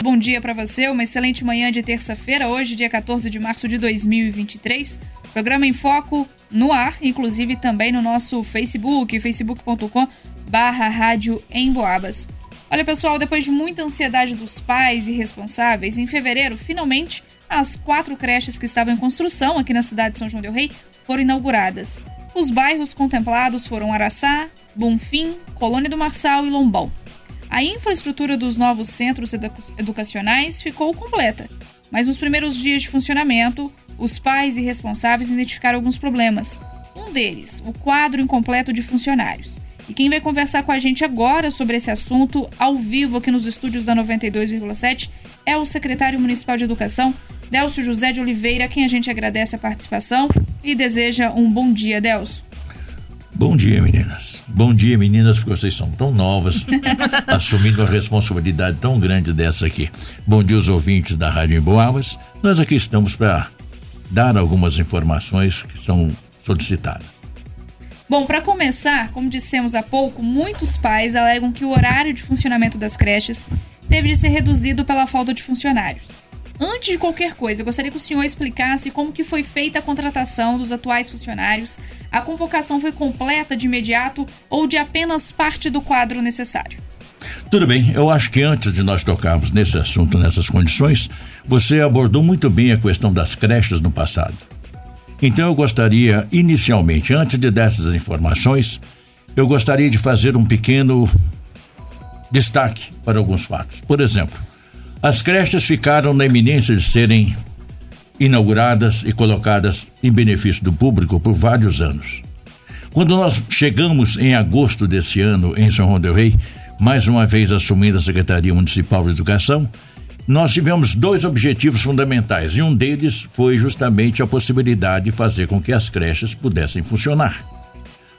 Bom dia para você, uma excelente manhã de terça-feira, hoje, dia 14 de março de 2023. Programa em Foco no ar, inclusive também no nosso Facebook, facebook.com barra rádio. Olha pessoal, depois de muita ansiedade dos pais e responsáveis, em fevereiro, finalmente, as quatro creches que estavam em construção aqui na cidade de São João del Rei foram inauguradas. Os bairros contemplados foram Araçá, Bonfim, Colônia do Marçal e Lombão. A infraestrutura dos novos centros educacionais ficou completa, mas nos primeiros dias de funcionamento, os pais e responsáveis identificaram alguns problemas. Um deles, o quadro incompleto de funcionários. E quem vai conversar com a gente agora sobre esse assunto, ao vivo aqui nos estúdios da 92,7, é o secretário municipal de Educação, Delcio José de Oliveira, quem a gente agradece a participação e deseja um bom dia, Delcio. Bom dia, meninas. Bom dia, meninas, porque vocês são tão novas, assumindo uma responsabilidade tão grande dessa aqui. Bom dia, os ouvintes da Rádio Emboabas. Nós aqui estamos para dar algumas informações que são solicitadas. Bom, para começar, como dissemos há pouco, muitos pais alegam que o horário de funcionamento das creches teve de ser reduzido pela falta de funcionários. Antes de qualquer coisa, eu gostaria que o senhor explicasse como que foi feita a contratação dos atuais funcionários. A convocação foi completa de imediato ou de apenas parte do quadro necessário? Tudo bem, eu acho que antes de nós tocarmos nesse assunto, nessas condições, você abordou muito bem a questão das creches no passado. Então eu gostaria, inicialmente, antes de dessas informações, eu gostaria de fazer um pequeno destaque para alguns fatos. Por exemplo, as creches ficaram na iminência de serem inauguradas e colocadas em benefício do público por vários anos. Quando nós chegamos em agosto desse ano em São João del Rei, mais uma vez assumindo a Secretaria Municipal de Educação, nós tivemos dois objetivos fundamentais e um deles foi justamente a possibilidade de fazer com que as creches pudessem funcionar.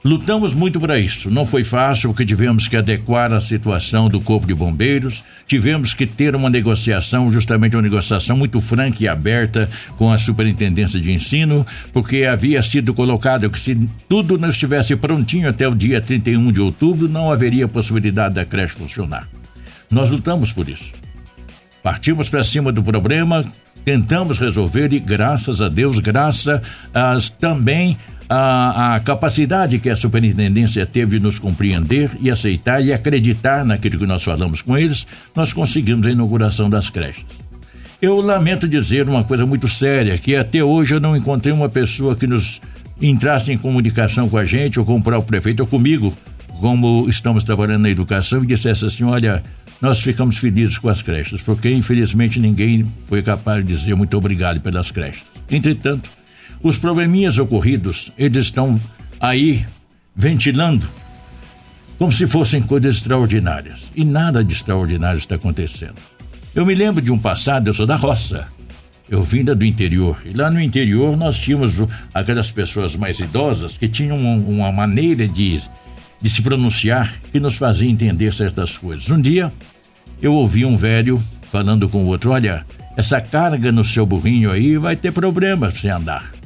Lutamos muito para isso. Não foi fácil, porque tivemos que adequar a situação do Corpo de Bombeiros, tivemos que ter uma negociação, justamente uma negociação muito franca e aberta com a Superintendência de Ensino, porque havia sido colocado que se tudo não estivesse prontinho até o dia 31 de outubro, não haveria possibilidade da creche funcionar. Nós lutamos por isso. Partimos para cima do problema, tentamos resolver e graças a Deus, graças a, também a, a capacidade que a superintendência teve de nos compreender e aceitar e acreditar naquilo que nós falamos com eles, nós conseguimos a inauguração das creches. Eu lamento dizer uma coisa muito séria, que até hoje eu não encontrei uma pessoa que nos entrasse em comunicação com a gente, ou com o próprio prefeito, ou comigo, como estamos trabalhando na educação, e dissesse assim: olha, nós ficamos felizes com as creches, porque infelizmente ninguém foi capaz de dizer muito obrigado pelas creches. Entretanto, os probleminhas ocorridos, eles estão aí ventilando como se fossem coisas extraordinárias. E nada de extraordinário está acontecendo. Eu me lembro de um passado, eu sou da roça. Eu vinda do interior. E lá no interior nós tínhamos aquelas pessoas mais idosas que tinham uma maneira de, de se pronunciar que nos fazia entender certas coisas. Um dia eu ouvi um velho falando com o outro: Olha, essa carga no seu burrinho aí vai ter problemas se andar.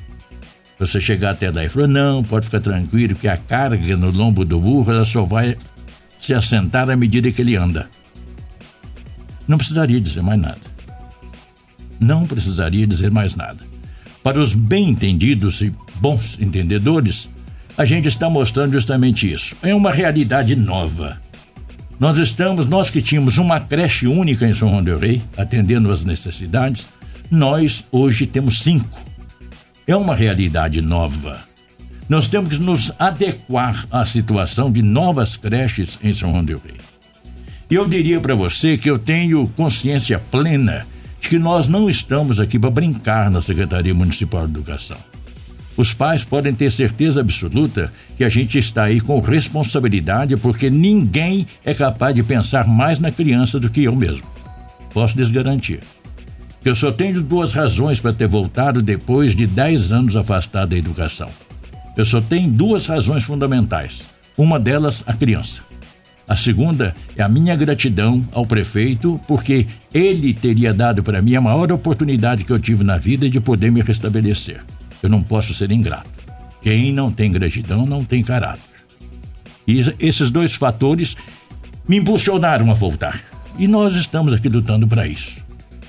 Você chegar até lá e falou: não, pode ficar tranquilo, que a carga no lombo do burro ela só vai se assentar à medida que ele anda. Não precisaria dizer mais nada. Não precisaria dizer mais nada. Para os bem entendidos e bons entendedores, a gente está mostrando justamente isso. É uma realidade nova. Nós estamos, nós que tínhamos uma creche única em São João del atendendo às necessidades, nós hoje temos cinco é uma realidade nova. Nós temos que nos adequar à situação de novas creches em São João del Rei. Eu diria para você que eu tenho consciência plena de que nós não estamos aqui para brincar na Secretaria Municipal de Educação. Os pais podem ter certeza absoluta que a gente está aí com responsabilidade porque ninguém é capaz de pensar mais na criança do que eu mesmo. Posso lhes garantir. Eu só tenho duas razões para ter voltado depois de 10 anos afastado da educação. Eu só tenho duas razões fundamentais. Uma delas, a criança. A segunda é a minha gratidão ao prefeito, porque ele teria dado para mim a maior oportunidade que eu tive na vida de poder me restabelecer. Eu não posso ser ingrato. Quem não tem gratidão não tem caráter. E esses dois fatores me impulsionaram a voltar. E nós estamos aqui lutando para isso.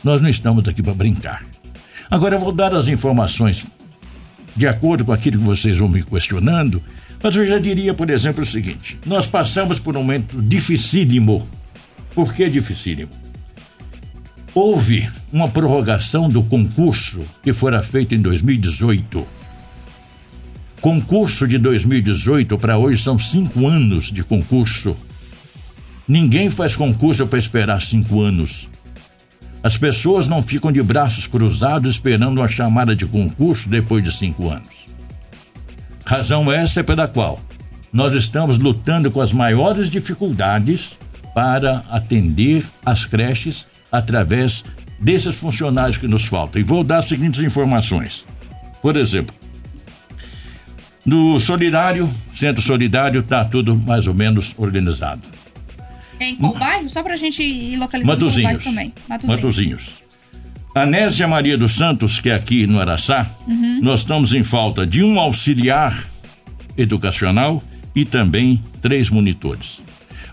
Nós não estamos aqui para brincar. Agora eu vou dar as informações de acordo com aquilo que vocês vão me questionando, mas eu já diria, por exemplo, o seguinte: nós passamos por um momento dificílimo. Por que dificílimo? Houve uma prorrogação do concurso que fora feito em 2018. Concurso de 2018 para hoje são cinco anos de concurso. Ninguém faz concurso para esperar cinco anos. As pessoas não ficam de braços cruzados esperando uma chamada de concurso depois de cinco anos. Razão essa pela qual nós estamos lutando com as maiores dificuldades para atender as creches através desses funcionários que nos faltam. E vou dar as seguintes informações. Por exemplo, no Solidário, Centro Solidário, está tudo mais ou menos organizado. Em qual bairro? Só pra gente ir localizando Matozinhos. bairro também. Matozinhos. Matozinhos. Anésia Maria dos Santos, que é aqui no Araçá, nós estamos em falta de um auxiliar educacional e também três monitores.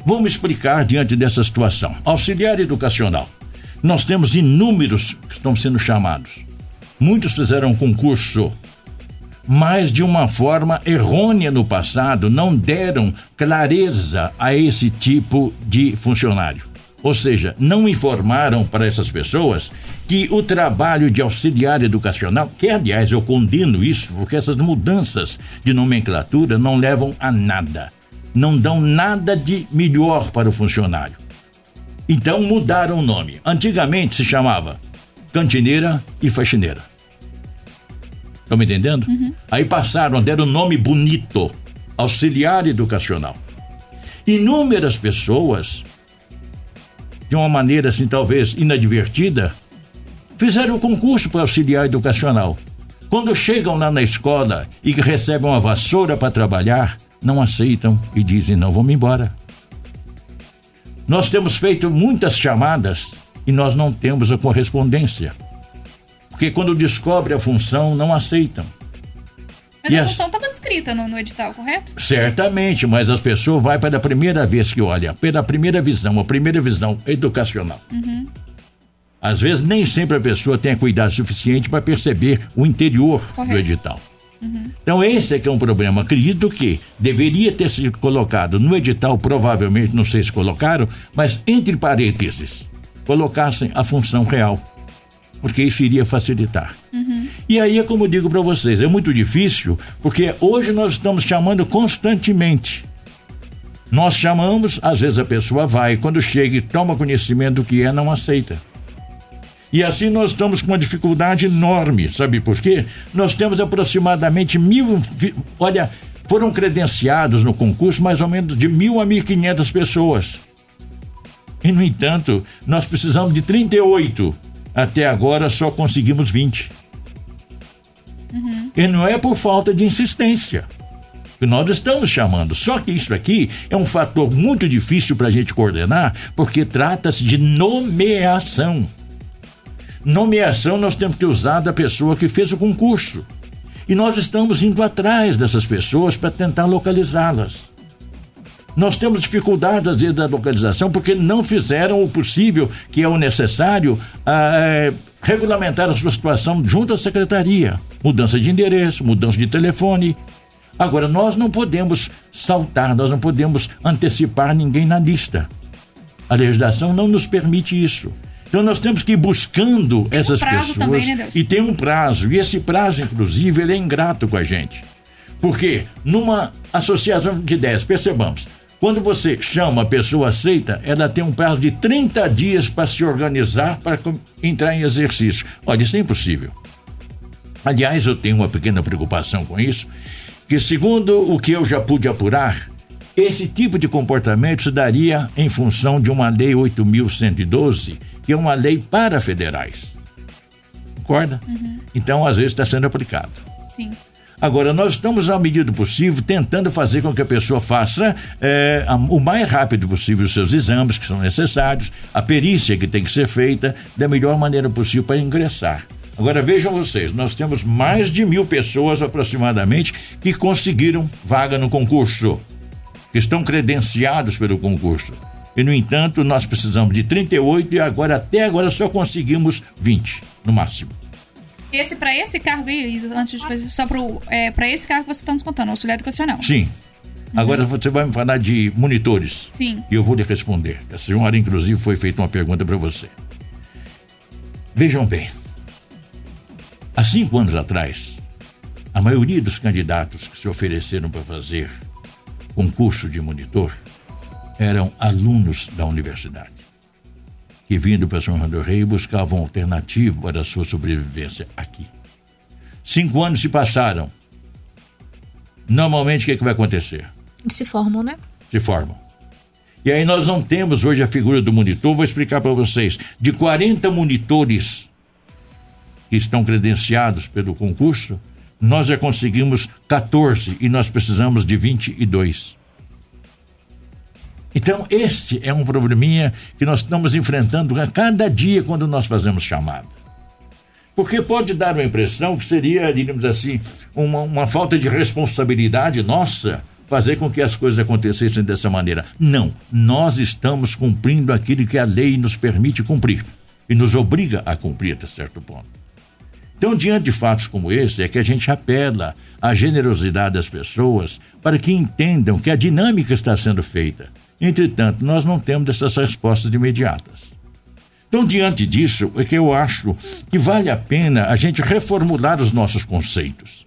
Vamos explicar diante dessa situação. Auxiliar educacional. Nós temos inúmeros que estão sendo chamados. Muitos fizeram concurso mas de uma forma errônea no passado, não deram clareza a esse tipo de funcionário. Ou seja, não informaram para essas pessoas que o trabalho de auxiliar educacional, que aliás eu condeno isso, porque essas mudanças de nomenclatura não levam a nada, não dão nada de melhor para o funcionário. Então mudaram o nome. Antigamente se chamava cantineira e faxineira. Estão me entendendo? Aí passaram, deram um nome bonito, auxiliar educacional. Inúmeras pessoas, de uma maneira assim talvez inadvertida, fizeram o concurso para auxiliar educacional. Quando chegam lá na escola e que recebem uma vassoura para trabalhar, não aceitam e dizem: não, vamos embora. Nós temos feito muitas chamadas e nós não temos a correspondência. Porque quando descobre a função, não aceitam. Mas E a função estava descrita no, no edital, correto? Certamente, mas as pessoas vai pela primeira vez que olha, pela primeira visão, a primeira visão educacional. Às vezes nem sempre a pessoa tem a cuidado suficiente para perceber o interior do Correto. edital. Então esse é que é um problema. Acredito que deveria ter sido colocado no edital, provavelmente, não sei se colocaram, mas entre parênteses, colocassem a função real. Porque isso iria facilitar. E aí é como eu digo para vocês, é muito difícil, porque hoje nós estamos chamando constantemente. Nós chamamos, às vezes a pessoa vai, quando chega e toma conhecimento do que é, não aceita. E assim nós estamos com uma dificuldade enorme, sabe por quê? Nós temos aproximadamente mil. Olha, foram credenciados no concurso mais ou menos de mil a mil quinhentas pessoas. E, no entanto, nós precisamos de 38. Até agora só conseguimos 20. E não é por falta de insistência. que nós estamos chamando. Só que isso aqui é um fator muito difícil para a gente coordenar, porque trata-se de nomeação. Nomeação nós temos que usar da pessoa que fez o concurso. E nós estamos indo atrás dessas pessoas para tentar localizá-las. Nós temos dificuldade, às vezes, da localização porque não fizeram o possível, que é o necessário, a, eh, regulamentar a sua situação junto à secretaria. Mudança de endereço, mudança de telefone. Agora, nós não podemos saltar, nós não podemos antecipar ninguém na lista. A legislação não nos permite isso. Então nós temos que ir buscando Tem um essas prazo pessoas também, né, e tem um prazo. E esse prazo, inclusive, ele é ingrato com a gente. Porque numa associação de ideias, percebamos, quando você chama, a pessoa aceita, ela tem um prazo de 30 dias para se organizar para entrar em exercício. Olha, isso é impossível. Aliás, eu tenho uma pequena preocupação com isso, que segundo o que eu já pude apurar, esse tipo de comportamento se daria em função de uma lei 8.112, que é uma lei para federais. Concorda? Então, às vezes, está sendo aplicado. Sim. Agora, nós estamos, à medida possível, tentando fazer com que a pessoa faça a- o mais rápido possível os seus exames que são necessários, a perícia que tem que ser feita da melhor maneira possível para ingressar. Agora, vejam vocês, nós temos mais de mil pessoas aproximadamente que conseguiram vaga no concurso, que estão credenciados pelo concurso. E, no entanto, nós precisamos de 38 e agora, até agora, só conseguimos 20, no máximo. Esse, para esse cargo aí, antes de coisa, só para é, esse cargo que você está nos contando, auxiliar educacional. Sim. Uhum. Agora você vai me falar de monitores. Sim. E eu vou lhe responder. Essa senhora, inclusive, foi feita uma pergunta para você. Vejam bem. Há cinco anos atrás, a maioria dos candidatos que se ofereceram para fazer concurso de monitor eram alunos da universidade, que vindo para São João do Rei buscavam alternativa para a sua sobrevivência aqui. Cinco anos se passaram. Normalmente, o que, é que vai acontecer? Se formam, né? Se formam. E aí nós não temos hoje a figura do monitor, vou explicar para vocês. De 40 monitores que estão credenciados pelo concurso, nós já conseguimos 14 e nós precisamos de 22. Então, este é um probleminha que nós estamos enfrentando a cada dia quando nós fazemos chamada. Porque pode dar uma impressão que seria, digamos assim, uma, uma falta de responsabilidade nossa fazer com que as coisas acontecessem dessa maneira. Não, nós estamos cumprindo aquilo que a lei nos permite cumprir e nos obriga a cumprir até certo ponto. Então, diante de fatos como esse, é que a gente apela à generosidade das pessoas para que entendam que a dinâmica está sendo feita. Entretanto, nós não temos essas respostas imediatas. Então, diante disso, é que eu acho que vale a pena a gente reformular os nossos conceitos.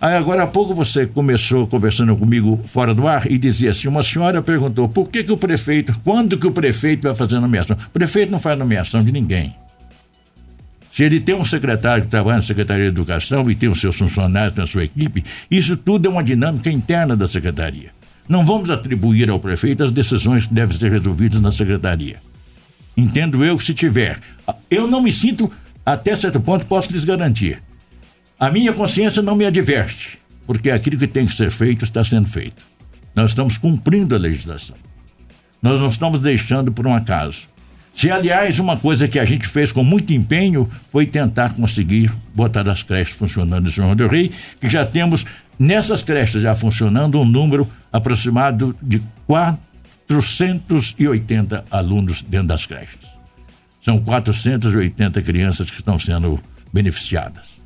Aí, agora há pouco você começou conversando comigo fora do ar e dizia assim: uma senhora perguntou por que, que o prefeito, quando que o prefeito vai fazer nomeação? O prefeito não faz nomeação de ninguém. Se ele tem um secretário que trabalha na Secretaria de Educação e tem os seus funcionários na sua equipe, isso tudo é uma dinâmica interna da Secretaria. Não vamos atribuir ao prefeito as decisões que devem ser resolvidas na Secretaria. Entendo eu que se tiver. Eu não me sinto, até certo ponto, posso lhes garantir. A minha consciência não me adverte, porque aquilo que tem que ser feito está sendo feito. Nós estamos cumprindo a legislação. Nós não estamos deixando por um acaso. Se, aliás, uma coisa que a gente fez com muito empenho foi tentar conseguir botar as creches funcionando em São João do Rei, que já temos nessas creches já funcionando um número aproximado de 480 alunos dentro das creches. São 480 crianças que estão sendo beneficiadas.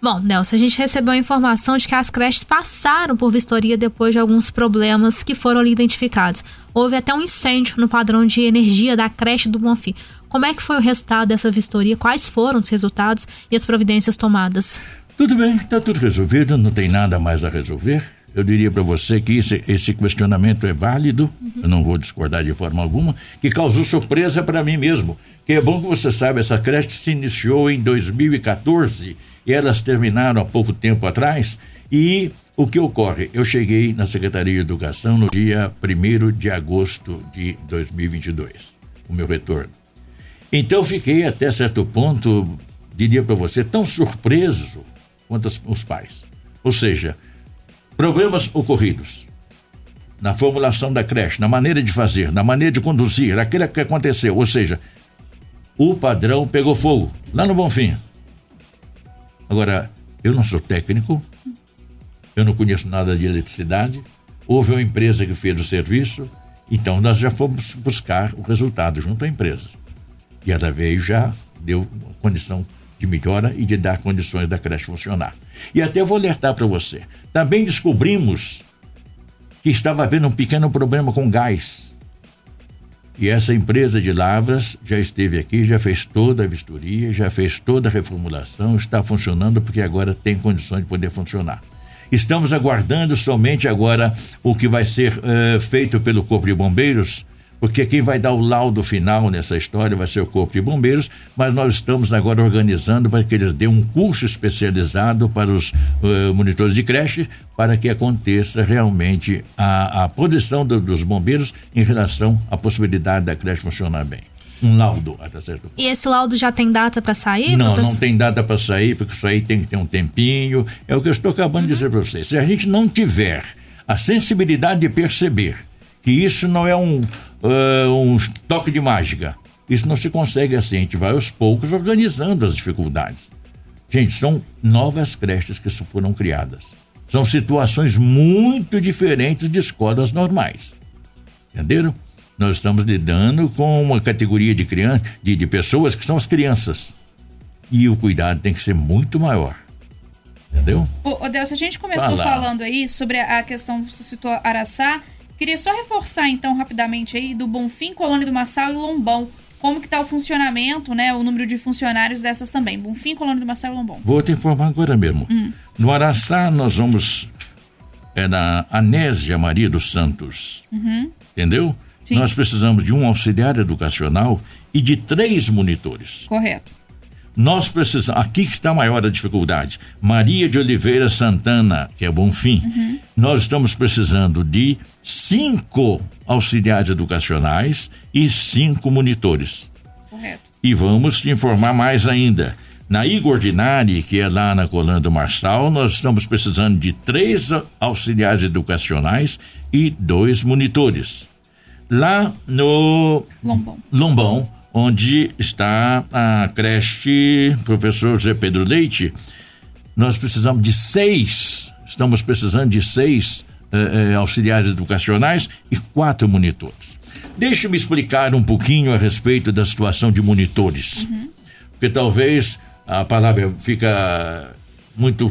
Bom, Nelson, a gente recebeu a informação de que as creches passaram por vistoria depois de alguns problemas que foram ali identificados. Houve até um incêndio no padrão de energia da creche do Bonfim. Como é que foi o resultado dessa vistoria? Quais foram os resultados e as providências tomadas? Tudo bem, está tudo resolvido, não tem nada mais a resolver. Eu diria para você que esse, esse, questionamento é válido, uhum. eu não vou discordar de forma alguma, que causou surpresa para mim mesmo. Que é bom que você saiba, essa creche se iniciou em 2014 e elas terminaram há pouco tempo atrás. E o que ocorre? Eu cheguei na Secretaria de Educação no dia 1 de agosto de 2022, o meu retorno. Então fiquei até certo ponto, diria para você, tão surpreso quanto os pais. Ou seja, problemas ocorridos na formulação da creche, na maneira de fazer, na maneira de conduzir, aquilo que aconteceu. Ou seja, o padrão pegou fogo lá no Bonfim. Agora, eu não sou técnico, eu não conheço nada de eletricidade, houve uma empresa que fez o serviço, então nós já fomos buscar o resultado junto à empresa. E ela veio já, deu condição de melhora e de dar condições da creche funcionar. E até vou alertar para você. Também descobrimos que estava havendo um pequeno problema com gás e essa empresa de lavras já esteve aqui, já fez toda a vistoria, já fez toda a reformulação, está funcionando porque agora tem condições de poder funcionar. Estamos aguardando somente agora o que vai ser uh, feito pelo Corpo de Bombeiros porque quem vai dar o laudo final nessa história vai ser o Corpo de Bombeiros, mas nós estamos agora organizando para que eles dêem um curso especializado para os uh, monitores de creche, para que aconteça realmente a, a posição do, dos bombeiros em relação à possibilidade da creche funcionar bem um laudo até certo ponto. E esse laudo já tem data para sair? Não, não tem data para sair, porque isso aí tem que ter um tempinho. É o que eu estou acabando uhum. de dizer para vocês. Se a gente não tiver a sensibilidade de perceber que isso não é um, uh, um toque de mágica. Isso não se consegue assim. A gente vai aos poucos organizando as dificuldades. Gente, são novas creches que foram criadas. São situações muito diferentes de escolas normais. Entenderam? Nós estamos lidando com uma categoria de crianças, de, de pessoas que são as crianças. E o cuidado tem que ser muito maior. Entendeu? Ô, Deus, a gente começou Fala. falando aí sobre a questão, você citou Araçá. Queria só reforçar então rapidamente aí do Bonfim, Colônia do Marçal e Lombão. Como que está o funcionamento, né? O número de funcionários dessas também. Bonfim, Colônia do Marçal e Lombão. Vou te informar agora mesmo. Hum. No Araçá nós vamos é na Anésia Maria dos Santos. Uhum. Entendeu? Sim. Nós precisamos de um auxiliar educacional e de três monitores. Correto. Nós precisamos. Aqui que está a maior a dificuldade. Maria de Oliveira Santana, que é Bonfim. Uhum. Nós estamos precisando de cinco auxiliares educacionais e cinco monitores. Correto. E vamos te informar mais ainda. Na Igor Dinari, que é lá na Colando Marçal, nós estamos precisando de três auxiliares educacionais e dois monitores. Lá no Lombão, Lombão onde está a creche Professor José Pedro Leite. Nós precisamos de seis, estamos precisando de seis eh, eh, auxiliares educacionais e quatro monitores. Deixe-me explicar um pouquinho a respeito da situação de monitores, uhum. porque talvez a palavra fica muito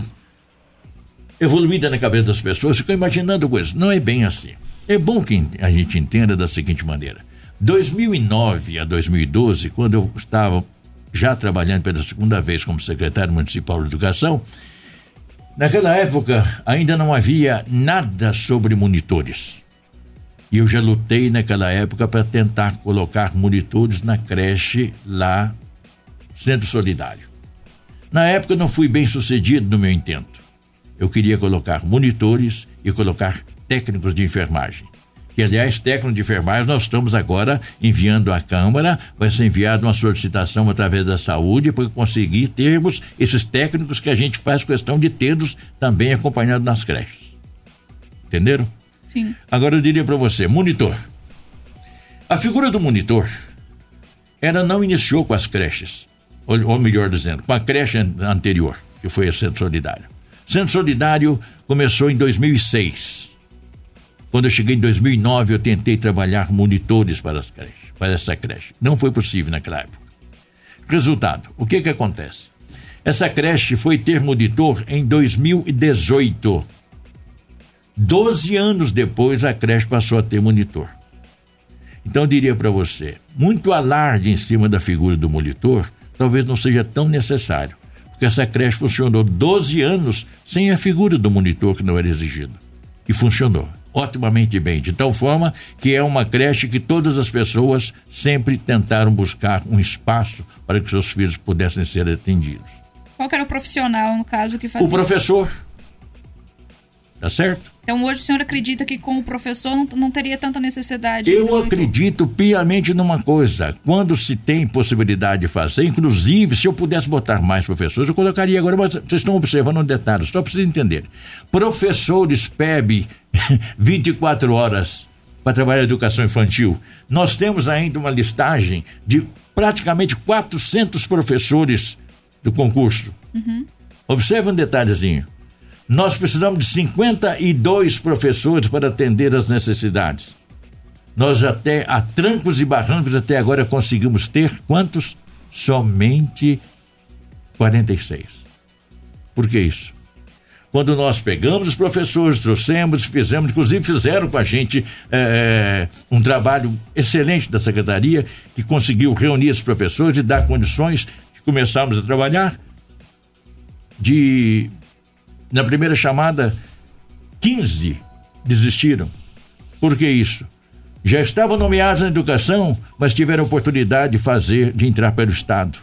evoluída na cabeça das pessoas, ficam imaginando coisas. Não é bem assim. É bom que a gente entenda da seguinte maneira: 2009 a 2012, quando eu estava já trabalhando pela segunda vez como secretário municipal de educação, naquela época ainda não havia nada sobre monitores. E eu já lutei naquela época para tentar colocar monitores na creche lá, Centro Solidário. Na época não fui bem sucedido no meu intento. Eu queria colocar monitores e colocar técnicos de enfermagem que aliás, técnico de enfermagem, nós estamos agora enviando à Câmara, vai ser enviada uma solicitação através da saúde para conseguir termos esses técnicos que a gente faz questão de tê-los também acompanhados nas creches. Entenderam? Sim. Agora eu diria para você, monitor. A figura do monitor, ela não iniciou com as creches, ou, ou melhor dizendo, com a creche anterior, que foi a Centro Solidário. Centro Solidário começou em 2006 quando eu cheguei em 2009, eu tentei trabalhar monitores para, as creches, para essa creche. Não foi possível naquela época. Resultado: o que que acontece? Essa creche foi ter monitor em 2018. Doze anos depois, a creche passou a ter monitor. Então, eu diria para você: muito alarde em cima da figura do monitor talvez não seja tão necessário, porque essa creche funcionou 12 anos sem a figura do monitor que não era exigido. E funcionou otimamente bem, de tal forma que é uma creche que todas as pessoas sempre tentaram buscar um espaço para que seus filhos pudessem ser atendidos. Qual era o profissional, no caso, que fazia? O professor. Tá certo? Então hoje o senhor acredita que com o professor não, não teria tanta necessidade? Eu acredito piamente numa coisa. Quando se tem possibilidade de fazer, inclusive, se eu pudesse botar mais professores, eu colocaria agora, mas vocês estão observando um detalhe, só para vocês entenderem. Professores PEB 24 horas para trabalhar educação infantil. Nós temos ainda uma listagem de praticamente 400 professores do concurso. Uhum. Observe um detalhezinho. Nós precisamos de 52 professores para atender as necessidades. Nós até, a trancos e barrancos, até agora conseguimos ter quantos? Somente 46. Por que isso? Quando nós pegamos os professores, trouxemos, fizemos, inclusive fizeram com a gente é, um trabalho excelente da secretaria, que conseguiu reunir os professores e dar condições de começarmos a trabalhar. De na primeira chamada, 15 desistiram. Por que isso? Já estavam nomeados na educação, mas tiveram oportunidade de fazer, de entrar para o Estado.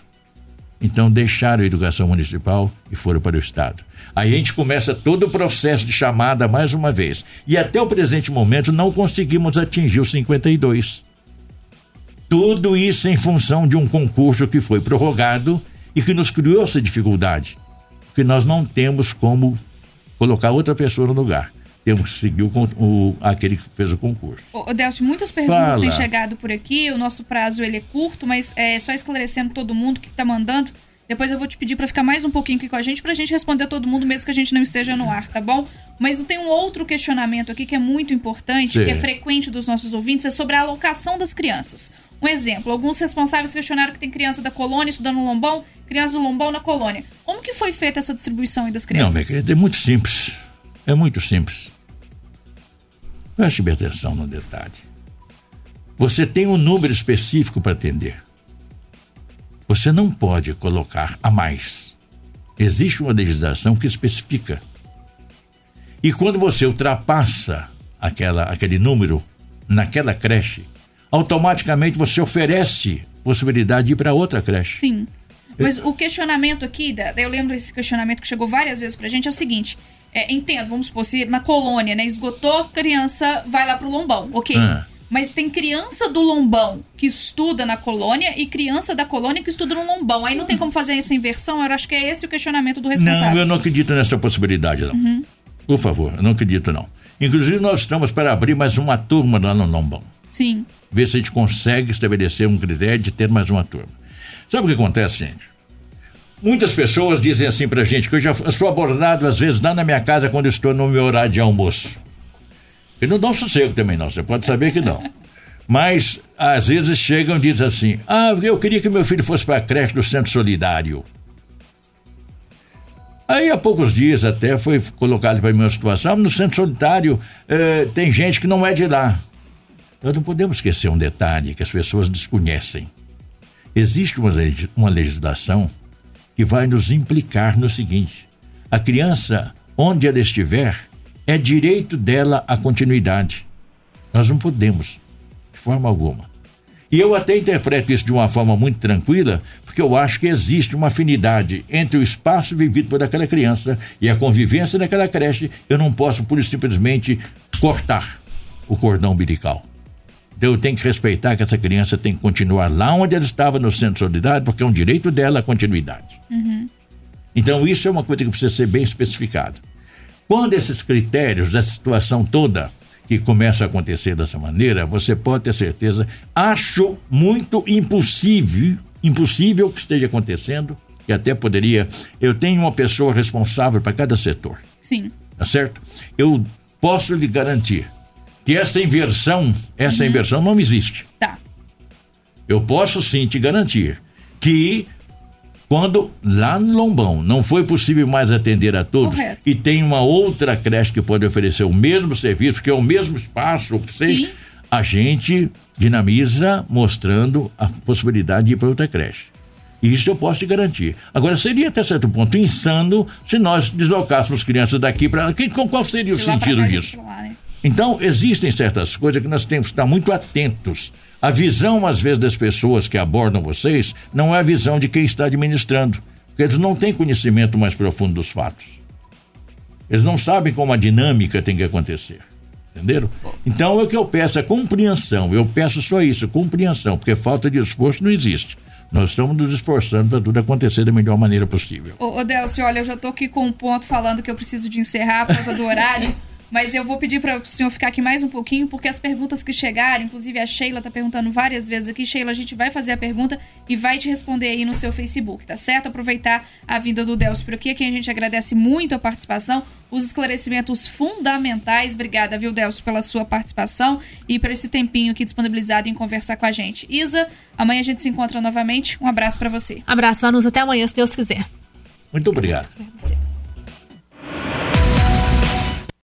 Então deixaram a educação municipal e foram para o Estado. Aí a gente começa todo o processo de chamada mais uma vez. E até o presente momento não conseguimos atingir os 52. Tudo isso em função de um concurso que foi prorrogado e que nos criou essa dificuldade porque nós não temos como colocar outra pessoa no lugar. Temos que seguir o, o aquele que fez o concurso. Ô, Delcio, muitas perguntas Fala. têm chegado por aqui. O nosso prazo ele é curto, mas é, só esclarecendo todo mundo que está mandando. Depois eu vou te pedir para ficar mais um pouquinho aqui com a gente, para a gente responder a todo mundo, mesmo que a gente não esteja no ar, tá bom? Mas tem um outro questionamento aqui que é muito importante, Sim. que é frequente dos nossos ouvintes, é sobre a alocação das crianças. Um exemplo, alguns responsáveis questionaram que tem criança da colônia estudando no Lombão, criança do Lombão na colônia. Como que foi feita essa distribuição das crianças? Não, minha querida, é muito simples. É muito simples. Preste bem atenção no detalhe. Você tem um número específico para atender. Você não pode colocar a mais. Existe uma legislação que especifica. E quando você ultrapassa aquela, aquele número naquela creche, automaticamente você oferece possibilidade de ir para outra creche. Sim. Mas o questionamento aqui, eu lembro esse questionamento que chegou várias vezes pra gente, é o seguinte: é, entendo, vamos supor, se na colônia, né, esgotou, criança vai lá pro lombão, ok. Ah. Mas tem criança do lombão que estuda na colônia e criança da colônia que estuda no lombão. Aí não tem como fazer essa inversão? Eu acho que é esse o questionamento do responsável. Não, eu não acredito nessa possibilidade, não. Uhum. Por favor, eu não acredito, não. Inclusive, nós estamos para abrir mais uma turma lá no lombão. Sim. Ver se a gente consegue estabelecer um critério de ter mais uma turma. Sabe o que acontece, gente? Muitas pessoas dizem assim pra gente que eu já sou abordado às vezes lá na minha casa quando estou no meu horário de almoço. E não dão sossego também não, você pode saber que não. Mas às vezes chegam e dizem assim: Ah, eu queria que meu filho fosse para a creche do Centro Solidário. Aí há poucos dias até foi colocado para mim uma situação, no Centro Solidário eh, tem gente que não é de lá. Nós não podemos esquecer um detalhe que as pessoas desconhecem. Existe uma, uma legislação que vai nos implicar no seguinte: a criança, onde ela estiver, é direito dela a continuidade. Nós não podemos, de forma alguma. E eu até interpreto isso de uma forma muito tranquila, porque eu acho que existe uma afinidade entre o espaço vivido por aquela criança e a convivência naquela creche. Eu não posso, por simplesmente, cortar o cordão umbilical. Então eu tenho que respeitar que essa criança tem que continuar lá onde ela estava no centro solidário, porque é um direito dela a continuidade. Uhum. Então isso é uma coisa que precisa ser bem especificado. Quando esses critérios, essa situação toda que começa a acontecer dessa maneira, você pode ter certeza, acho muito impossível, impossível que esteja acontecendo, que até poderia, eu tenho uma pessoa responsável para cada setor. Sim. Tá certo? Eu posso lhe garantir que essa inversão, essa uhum. inversão não existe. Tá. Eu posso sim te garantir que quando lá no Lombão não foi possível mais atender a todos Correto. e tem uma outra creche que pode oferecer o mesmo serviço, que é o mesmo espaço, que seja, a gente dinamiza mostrando a possibilidade de ir para outra creche. Isso eu posso te garantir. Agora, seria até certo ponto insano se nós deslocássemos crianças daqui para. Qual seria o sentido disso? Lá, né? Então, existem certas coisas que nós temos que estar muito atentos. A visão, às vezes, das pessoas que abordam vocês não é a visão de quem está administrando, porque eles não têm conhecimento mais profundo dos fatos. Eles não sabem como a dinâmica tem que acontecer. Entenderam? Então, o que eu peço é compreensão. Eu peço só isso, compreensão, porque falta de esforço não existe. Nós estamos nos esforçando para tudo acontecer da melhor maneira possível. Ô, ô Delcio, olha, eu já estou aqui com um ponto falando que eu preciso de encerrar por causa do horário. Mas eu vou pedir para o senhor ficar aqui mais um pouquinho, porque as perguntas que chegaram, inclusive a Sheila está perguntando várias vezes aqui. Sheila, a gente vai fazer a pergunta e vai te responder aí no seu Facebook, tá certo? Aproveitar a vinda do Delcio por aqui, a quem a gente agradece muito a participação, os esclarecimentos fundamentais. Obrigada, viu, Delcio, pela sua participação e por esse tempinho aqui disponibilizado em conversar com a gente. Isa, amanhã a gente se encontra novamente. Um abraço para você. Abraço, Vanusa. Até amanhã, se Deus quiser. Muito obrigado.